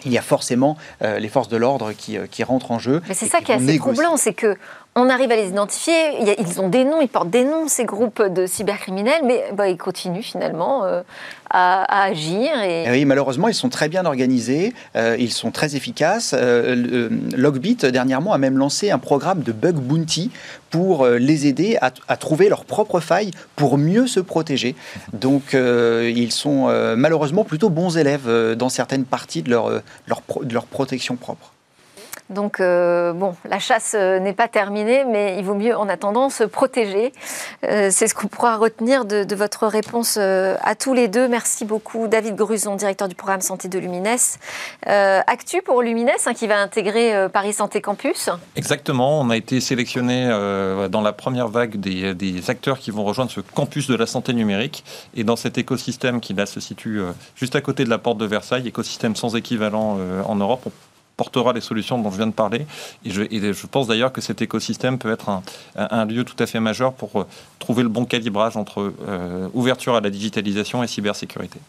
[SPEAKER 4] il y a forcément euh, les forces de l'ordre qui, euh, qui, rentrent en jeu.
[SPEAKER 1] Mais c'est ça qui est assez troublant, c'est que on arrive à les identifier, ils ont des noms, ils portent des noms, ces groupes de cybercriminels, mais bah, ils continuent finalement euh, à, agir. Et...
[SPEAKER 4] Eh oui, malheureusement, ils sont très bien organisés, euh, ils sont très efficaces. Euh, Logbit, dernièrement, a même lancé un programme de bug bounty pour les aider à, trouver leurs propres failles pour mieux se protéger. Donc, ils sont malheureusement plutôt bons élèves dans certaines parties de leur, leur, de leur protection propre.
[SPEAKER 1] Donc, euh, bon, la chasse euh, n'est pas terminée, mais il vaut mieux en attendant se protéger. Euh, c'est ce qu'on pourra retenir de, votre réponse à tous les deux. Merci beaucoup, David Gruson, directeur du programme santé de Lumines. actu pour Lumines, hein, qui va intégrer Paris Santé Campus.
[SPEAKER 2] Exactement, on a été sélectionné dans la première vague des, des, acteurs qui vont rejoindre ce campus de la santé numérique. Et dans cet écosystème qui là se situe juste à côté de la porte de Versailles, écosystème sans équivalent en Europe, portera les solutions dont je viens de parler. Et je, pense d'ailleurs que cet écosystème peut être un, lieu tout à fait majeur pour euh, trouver le bon calibrage entre euh, ouverture à la digitalisation et cybersécurité.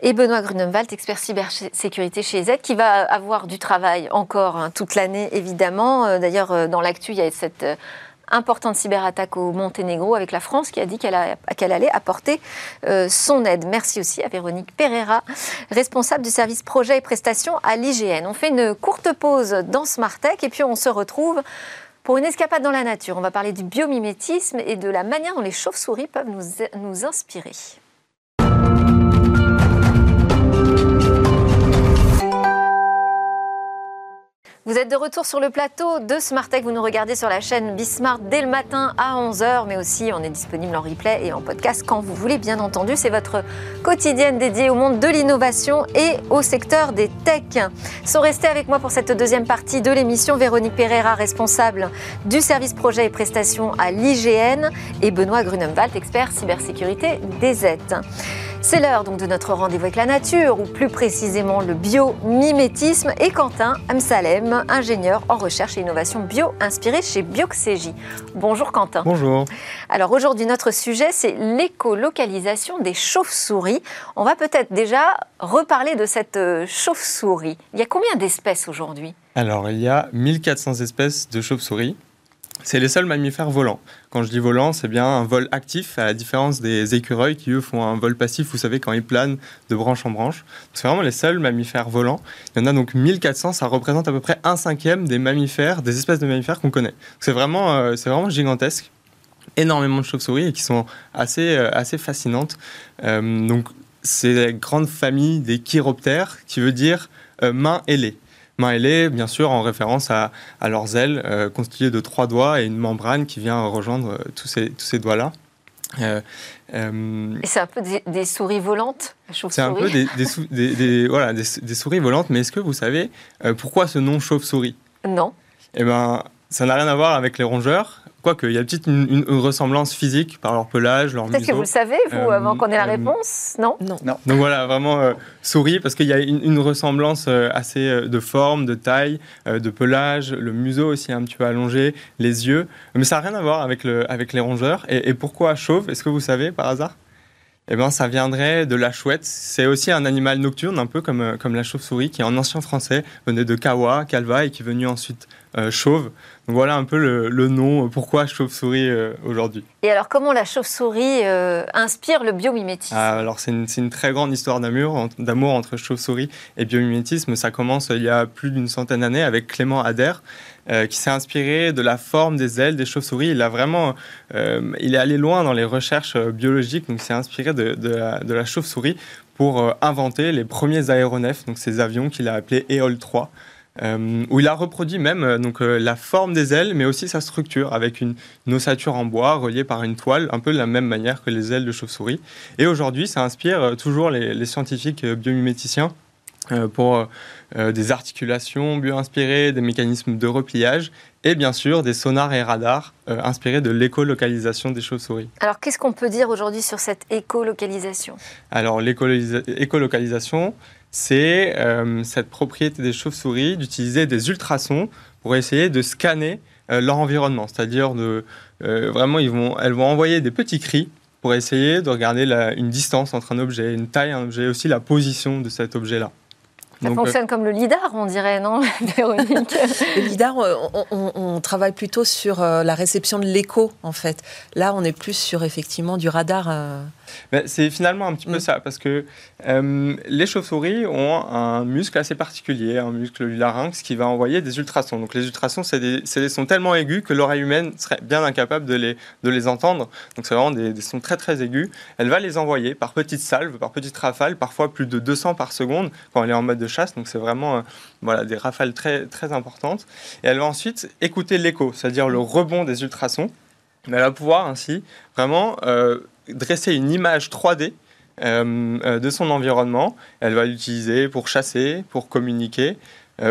[SPEAKER 1] Et Benoît Grunenwald, expert cybersécurité chez Z, qui va avoir du travail encore hein, toute l'année, évidemment. Euh, d'ailleurs, dans l'actu, il y a cette importante cyberattaque au Monténégro avec la France qui a dit qu'elle allait apporter euh, son aide. Merci aussi à Véronique Pereira, responsable du service projet et prestations à l'IGN. On fait une courte pause dans Smart Tech et puis on se retrouve pour une escapade dans la nature. On va parler du biomimétisme et de la manière dont les chauves-souris peuvent nous, nous inspirer. Vous êtes de retour sur le plateau de Smartech. Vous nous regardez sur la chaîne Bismart dès le matin à 11h, mais aussi on est disponible en replay et en podcast quand vous voulez, bien entendu. C'est votre quotidienne dédiée au monde de l'innovation et au secteur des techs. Sont restés avec moi pour cette deuxième partie de l'émission Véronique Pereira, responsable du service projet et prestations à l'IGN, et Benoît Grunenwald, expert cybersécurité des aides. C'est l'heure donc de notre rendez-vous avec la nature, ou plus précisément le biomimétisme, et Quentin Amsalem, ingénieur en recherche et innovation bio inspiré chez Bioxégie. Bonjour Quentin.
[SPEAKER 5] Bonjour.
[SPEAKER 1] Alors aujourd'hui, notre sujet, c'est l'écolocalisation des chauves-souris. On va peut-être déjà reparler de cette euh, chauve-souris. Il y a combien d'espèces aujourd'hui?
[SPEAKER 5] Alors, il y a 1400 espèces de chauves-souris. C'est les seuls mammifères volants. Quand je dis volant, c'est bien un vol actif, à la différence des écureuils qui, eux, font un vol passif, vous savez, quand ils planent de branche en branche. C'est vraiment les seuls mammifères volants. Il y en a donc 1400, ça représente à peu près un cinquième des mammifères, des espèces de mammifères qu'on connaît. C'est vraiment, euh, vraiment gigantesque. Énormément de chauves-souris et qui sont assez, euh, assez fascinantes. Euh, donc, c'est la grande famille des chiroptères, qui veut dire main ailée main ailée, bien sûr, en référence à, leurs ailes euh, constituées de trois doigts et une membrane qui vient rejoindre euh, tous ces, tous ces doigts-là.
[SPEAKER 1] Euh, et c'est un peu des, souris volantes,
[SPEAKER 5] C'est un peu des, des, voilà, des, souris volantes, mais est-ce que vous savez pourquoi ce nom chauve-souris?
[SPEAKER 1] Non.
[SPEAKER 5] Eh bien, ça n'a rien à voir avec les rongeurs. Quoique, il y a peut-être une, ressemblance physique par leur pelage, leur museau.
[SPEAKER 1] Peut-être que vous le savez, vous, euh, avant qu'on ait la euh, réponse, non,
[SPEAKER 5] non Donc voilà, vraiment euh, souris, parce qu'il y a une, ressemblance assez de forme, de taille, de pelage, le museau aussi un petit peu allongé, les yeux. Mais ça n'a rien à voir avec, le, avec les rongeurs. Et, et pourquoi chauve? Est-ce que vous savez par hasard? Eh ben, ça viendrait de la chouette. C'est aussi un animal nocturne, un peu comme, comme la chauve-souris, qui en ancien français venait de kawa, calva, et qui est venu ensuite chauve. Donc voilà un peu le, nom, euh, pourquoi chauve-souris euh, aujourd'hui.
[SPEAKER 1] Et alors comment la chauve-souris euh, inspire le biomimétisme?
[SPEAKER 5] Ah, Alors c'est une, très grande histoire d'amour, d'amour entre chauve-souris et biomimétisme. Ça commence il y a plus d'une centaine d'années avec Clément Adair. qui s'est inspiré de la forme des ailes des chauves-souris. Il a vraiment, il est allé loin dans les recherches biologiques, donc s'est inspiré de, de la, chauve-souris pour inventer les premiers aéronefs, donc ces avions qu'il a appelés EOL 3. Euh, où il a reproduit même euh, donc, euh, la forme des ailes, mais aussi sa structure, avec une, ossature en bois reliée par une toile, un peu de la même manière que les ailes de chauve-souris. Et aujourd'hui, ça inspire toujours les, les scientifiques biomiméticiens pour des articulations bio-inspirées, des mécanismes de repliage et bien sûr des sonars et radars inspirés de l'écolocalisation des chauves-souris.
[SPEAKER 1] Alors qu'est-ce qu'on peut dire aujourd'hui sur cette écolocalisation?
[SPEAKER 5] Alors l'écolocalisation, c'est cette propriété des chauves-souris d'utiliser des ultrasons pour essayer de scanner leur environnement, c'est-à-dire de vraiment ils vont, elles vont envoyer des petits cris pour essayer de regarder une distance entre un objet, une taille, un objet, aussi la position de cet objet-là.
[SPEAKER 1] Ça euh, fonctionne comme le LIDAR, on dirait, non, Véronique?
[SPEAKER 3] Le LIDAR, euh, on, travaille plutôt sur euh, la réception de l'écho, en fait. Là, on est plus sur, effectivement, du radar.
[SPEAKER 5] C'est finalement un petit peu mm. ça, parce que euh, les chauves-souris ont un muscle assez particulier, un muscle du larynx qui va envoyer des ultrasons. Donc les ultrasons, c'est des, des, sons tellement aigus que l'oreille humaine serait bien incapable de les, de les entendre. Donc c'est vraiment des, sons très très aigus. Elle va les envoyer par petites salves, par petites rafales, parfois plus de 200 par seconde quand elle est en mode de chasse. Donc c'est vraiment euh, voilà, des rafales très, très importantes. Et elle va ensuite écouter l'écho, c'est-à-dire le rebond des ultrasons. Elle va pouvoir ainsi vraiment euh, dresser une image 3D euh, de son environnement. Elle va l'utiliser pour chasser, pour communiquer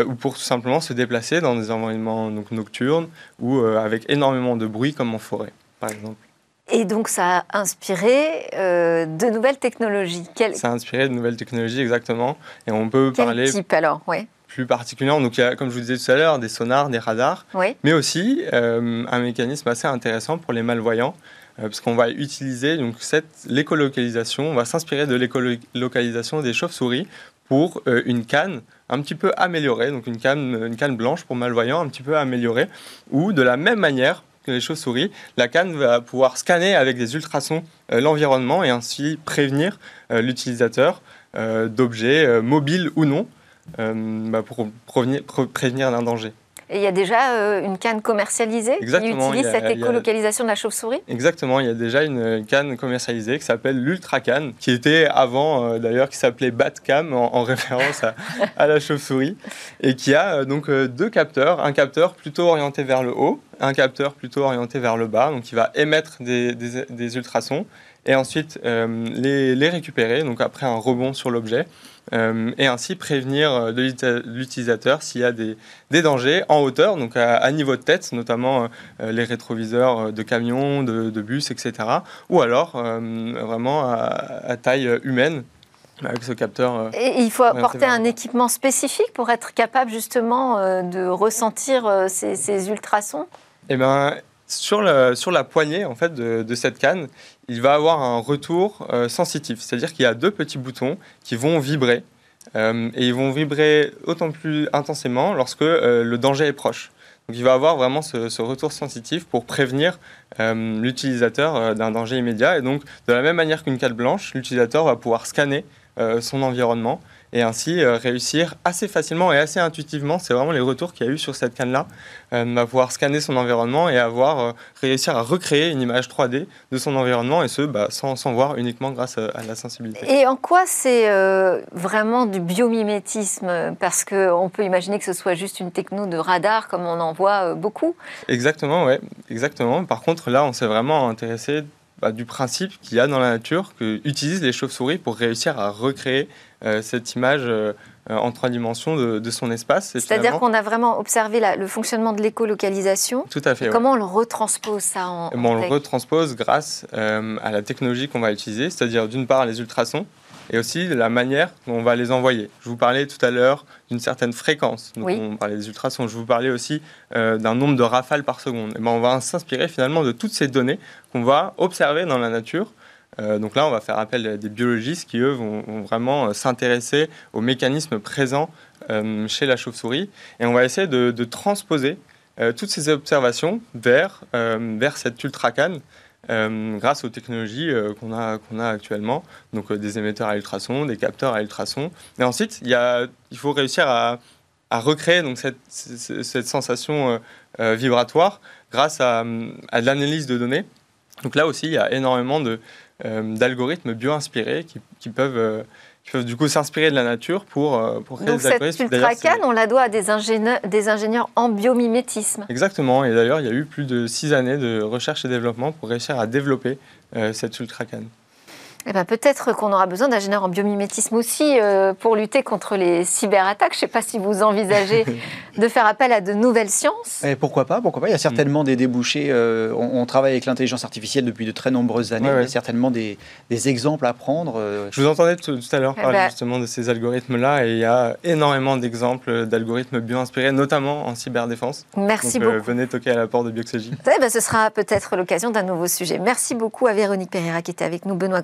[SPEAKER 5] ou pour tout simplement se déplacer dans des environnements donc, nocturnes ou avec énormément de bruit comme en forêt, par exemple.
[SPEAKER 1] Et donc ça a inspiré de nouvelles technologies.
[SPEAKER 5] Ça a inspiré de nouvelles technologies, exactement. Et on peut
[SPEAKER 1] Quel
[SPEAKER 5] parler...
[SPEAKER 1] type alors ouais.
[SPEAKER 5] Plus particulièrement, donc il y a, comme je vous disais tout à l'heure, des sonars, des radars,
[SPEAKER 1] oui.
[SPEAKER 5] mais aussi un mécanisme assez intéressant pour les malvoyants. Euh, parce qu'on va utiliser donc cette l'écolocalisation, on va s'inspirer de l'écolocalisation des chauves-souris pour euh, une canne un petit peu améliorée, donc une canne, une canne blanche pour malvoyants un petit peu améliorée, ou de la même manière que les chauves-souris, la canne va pouvoir scanner avec des ultrasons euh, l'environnement et ainsi prévenir l'utilisateur d'objets mobiles ou non bah, pour prévenir d'un danger.
[SPEAKER 1] Et il y a déjà euh, une canne commercialisée qui utilise cette écolocalisation de la chauve-souris
[SPEAKER 5] Exactement, il y a déjà une canne commercialisée qui s'appelle l'Ultra Canne, qui était avant euh, d'ailleurs, qui s'appelait Batcam en, en référence à, la chauve-souris, et qui a euh, donc deux capteurs, un capteur plutôt orienté vers le haut, un capteur plutôt orienté vers le bas, donc qui va émettre des, des, ultrasons et ensuite les, les, récupérer, donc après un rebond sur l'objet. Euh, et ainsi prévenir euh, l'utilisateur s'il y a des, dangers en hauteur, donc à, niveau de tête, notamment euh, les rétroviseurs de camions, de, bus, etc. Ou alors vraiment à, taille humaine avec ce capteur.
[SPEAKER 1] Et il faut apporter un équipement spécifique pour être capable justement de ressentir ces, ultrasons?
[SPEAKER 5] Eh bien, sur, le, sur la poignée en fait, de, cette canne, il va avoir un retour euh, sensitif. C'est-à-dire qu'il y a deux petits boutons qui vont vibrer. Euh, et ils vont vibrer autant plus intensément lorsque euh, le danger est proche. Donc il va avoir vraiment ce, ce retour sensitif pour prévenir l'utilisateur d'un danger immédiat. Et donc de la même manière qu'une canne blanche, l'utilisateur va pouvoir scanner son environnement et ainsi euh, réussir assez facilement et assez intuitivement, c'est vraiment les retours qu'il y a eu sur cette canne-là, euh, va pouvoir scanner son environnement et avoir euh, réussir à recréer une image 3D de son environnement et ce, bah, sans, sans, voir uniquement grâce à, la sensibilité.
[SPEAKER 1] Et en quoi c'est vraiment du biomimétisme? Parce qu'on peut imaginer que ce soit juste une techno de radar comme on en voit beaucoup.
[SPEAKER 5] Exactement, ouais, exactement. Par contre, là, on s'est vraiment intéressé bah, du principe qu'il y a dans la nature que utilisent les chauves-souris pour réussir à recréer euh, cette image euh, en trois dimensions de, son espace.
[SPEAKER 1] C'est-à-dire qu'on a vraiment observé le fonctionnement de l'écolocalisation.
[SPEAKER 5] Tout à fait.
[SPEAKER 1] Comment on le retranspose ça en,
[SPEAKER 5] eh ben, On le retranspose grâce euh, à la technologie qu'on va utiliser, c'est-à-dire d'une part les ultrasons, et aussi la manière dont on va les envoyer. Je vous parlais tout à l'heure d'une certaine fréquence, donc on parlait des ultrasons, je vous parlais aussi euh, d'un nombre de rafales par seconde. Et ben on va s'inspirer finalement de toutes ces données qu'on va observer dans la nature. Euh, donc là, on va faire appel à des biologistes qui, eux, vont, vraiment euh, s'intéresser aux mécanismes présents chez la chauve-souris. Et on va essayer de, de transposer toutes ces observations vers, vers cette ultracane euh, grâce aux technologies euh, qu'on a, qu'on a actuellement, donc euh, des émetteurs à ultrasons, des capteurs à ultrasons. Et ensuite, il, y a, il faut réussir à, à recréer donc, cette, cette sensation vibratoire grâce à, à l'analyse de données. Donc là aussi, il y a énormément de, d'algorithmes bio-inspirés qui, qui peuvent qui peuvent du coup s'inspirer de la nature pour, euh, pour
[SPEAKER 1] créer des. Donc cette ultra on la doit à des ingénieurs, des ingénieurs en biomimétisme.
[SPEAKER 5] Exactement, et d'ailleurs il y a eu plus de six années de recherche et développement pour réussir à développer euh, cette ultra
[SPEAKER 1] Eh ben, peut-être qu'on aura besoin d'ingénieurs en biomimétisme aussi euh, pour lutter contre les cyberattaques. Je ne sais pas si vous envisagez de faire appel à de nouvelles sciences.
[SPEAKER 4] Et pourquoi pas Pourquoi pas Il y a certainement des débouchés. Euh, on, travaille avec l'intelligence artificielle depuis de très nombreuses années. Il y a certainement des, exemples à prendre.
[SPEAKER 5] Euh. Je vous entendais tout, à l'heure eh parler ben justement de ces algorithmes-là et il y a énormément d'exemples d'algorithmes bio-inspirés, notamment en cyberdéfense.
[SPEAKER 1] Merci beaucoup.
[SPEAKER 5] venez toquer à la porte de Bioxégie.
[SPEAKER 1] Eh ben, ce sera peut-être l'occasion d'un nouveau sujet. Merci beaucoup à Véronique Pereira qui était avec nous, Benoît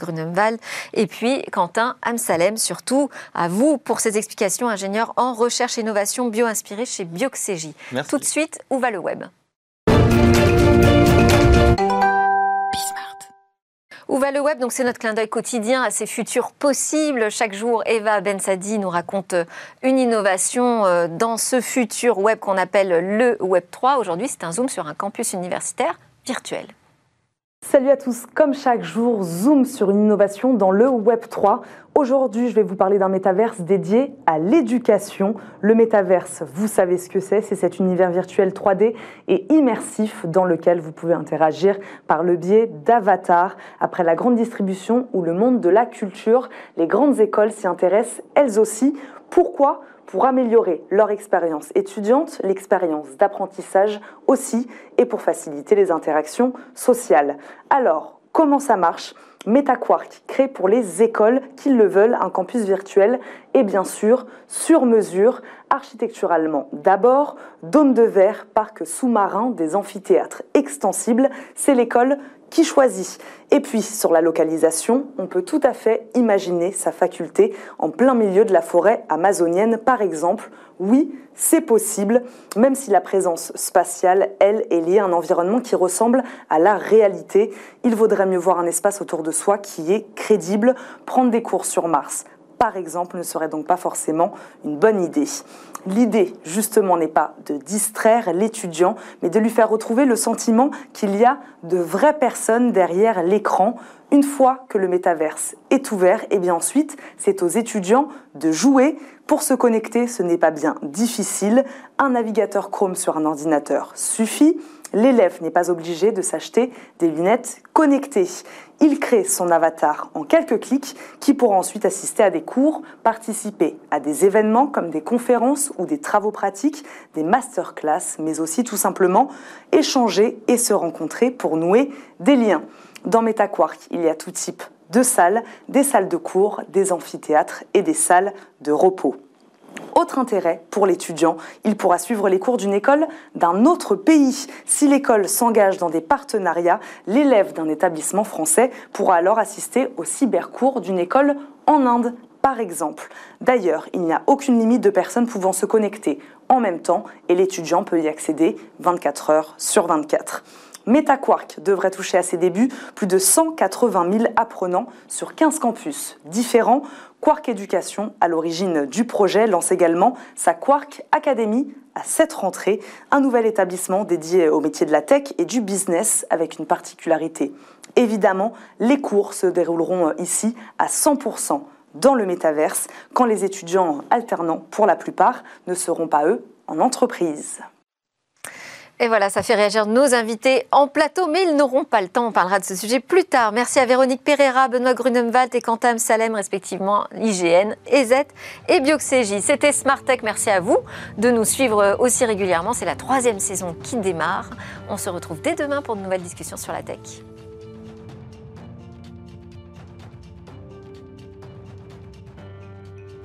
[SPEAKER 1] Et puis Quentin Amsalem, surtout à vous pour ces explications, ingénieur en recherche et innovation bio-inspirée chez Bioxégie. Tout de suite, où va le web? Où va le web? Donc c'est notre clin d'œil quotidien à ces futurs possibles. Chaque jour, Eva Bensadi nous raconte une innovation euh, dans ce futur web qu'on appelle le Web 3. Aujourd'hui, c'est un zoom sur un campus universitaire virtuel.
[SPEAKER 6] Salut à tous, comme chaque jour, zoom sur une innovation dans le Web 3. Aujourd'hui, je vais vous parler d'un métaverse dédié à l'éducation. Le métaverse, vous savez ce que c'est, c'est cet univers virtuel 3D et immersif dans lequel vous pouvez interagir par le biais d'avatars. Après la grande distribution ou le monde de la culture, les grandes écoles s'y intéressent elles aussi. Pourquoi? Pour améliorer leur expérience étudiante, l'expérience d'apprentissage aussi, et pour faciliter les interactions sociales. Alors, comment ça marche? MetaQuark crée pour les écoles qui le veulent un campus virtuel et bien sûr sur mesure architecturalement. D'abord, dôme de verre, parc sous-marin, des amphithéâtres extensibles, c'est l'école qui choisit. Et puis, sur la localisation, on peut tout à fait imaginer sa faculté en plein milieu de la forêt amazonienne, par exemple. Oui, c'est possible, même si la présence spatiale, elle, est liée à un environnement qui ressemble à la réalité. Il vaudrait mieux voir un espace autour de soi qui est crédible. Prendre des cours sur Mars, par exemple, ne serait donc pas forcément une bonne idée. L'idée, justement, n'est pas de distraire l'étudiant, mais de lui faire retrouver le sentiment qu'il y a de vraies personnes derrière l'écran. Une fois que le métaverse est ouvert, et eh bien ensuite, c'est aux étudiants de jouer. Pour se connecter, ce n'est pas bien difficile. Un navigateur Chrome sur un ordinateur suffit. L'élève n'est pas obligé de s'acheter des lunettes connectées. Il crée son avatar en quelques clics qui pourra ensuite assister à des cours, participer à des événements comme des conférences ou des travaux pratiques, des masterclass, mais aussi tout simplement échanger et se rencontrer pour nouer des liens. Dans MetaQuark, il y a tout type de salles, des salles de cours, des amphithéâtres et des salles de repos. Autre intérêt pour l'étudiant, il pourra suivre les cours d'une école d'un autre pays. Si l'école s'engage dans des partenariats, l'élève d'un établissement français pourra alors assister au cybercours d'une école en Inde, par exemple. D'ailleurs, il n'y a aucune limite de personnes pouvant se connecter en même temps et l'étudiant peut y accéder 24 heures sur 24. MetaQuark devrait toucher à ses débuts plus de 180 000 apprenants sur 15 campus différents. Quark Éducation, à l'origine du projet, lance également sa Quark Academy à cette rentrée, un nouvel établissement dédié au métier de la tech et du business avec une particularité. Évidemment, les cours se dérouleront ici à 100% dans le métaverse, quand les étudiants alternants, pour la plupart, ne seront pas eux en entreprise.
[SPEAKER 1] Et voilà, ça fait réagir nos invités en plateau, mais ils n'auront pas le temps. On parlera de ce sujet plus tard. Merci à Véronique Pereira, Benoît Grunemwald et Quentin Salem, respectivement IGN, EZ et Bioxégie. C'était Smart Tech. Merci à vous de nous suivre aussi régulièrement. C'est la troisième saison qui démarre. On se retrouve dès demain pour de nouvelles discussions sur la tech.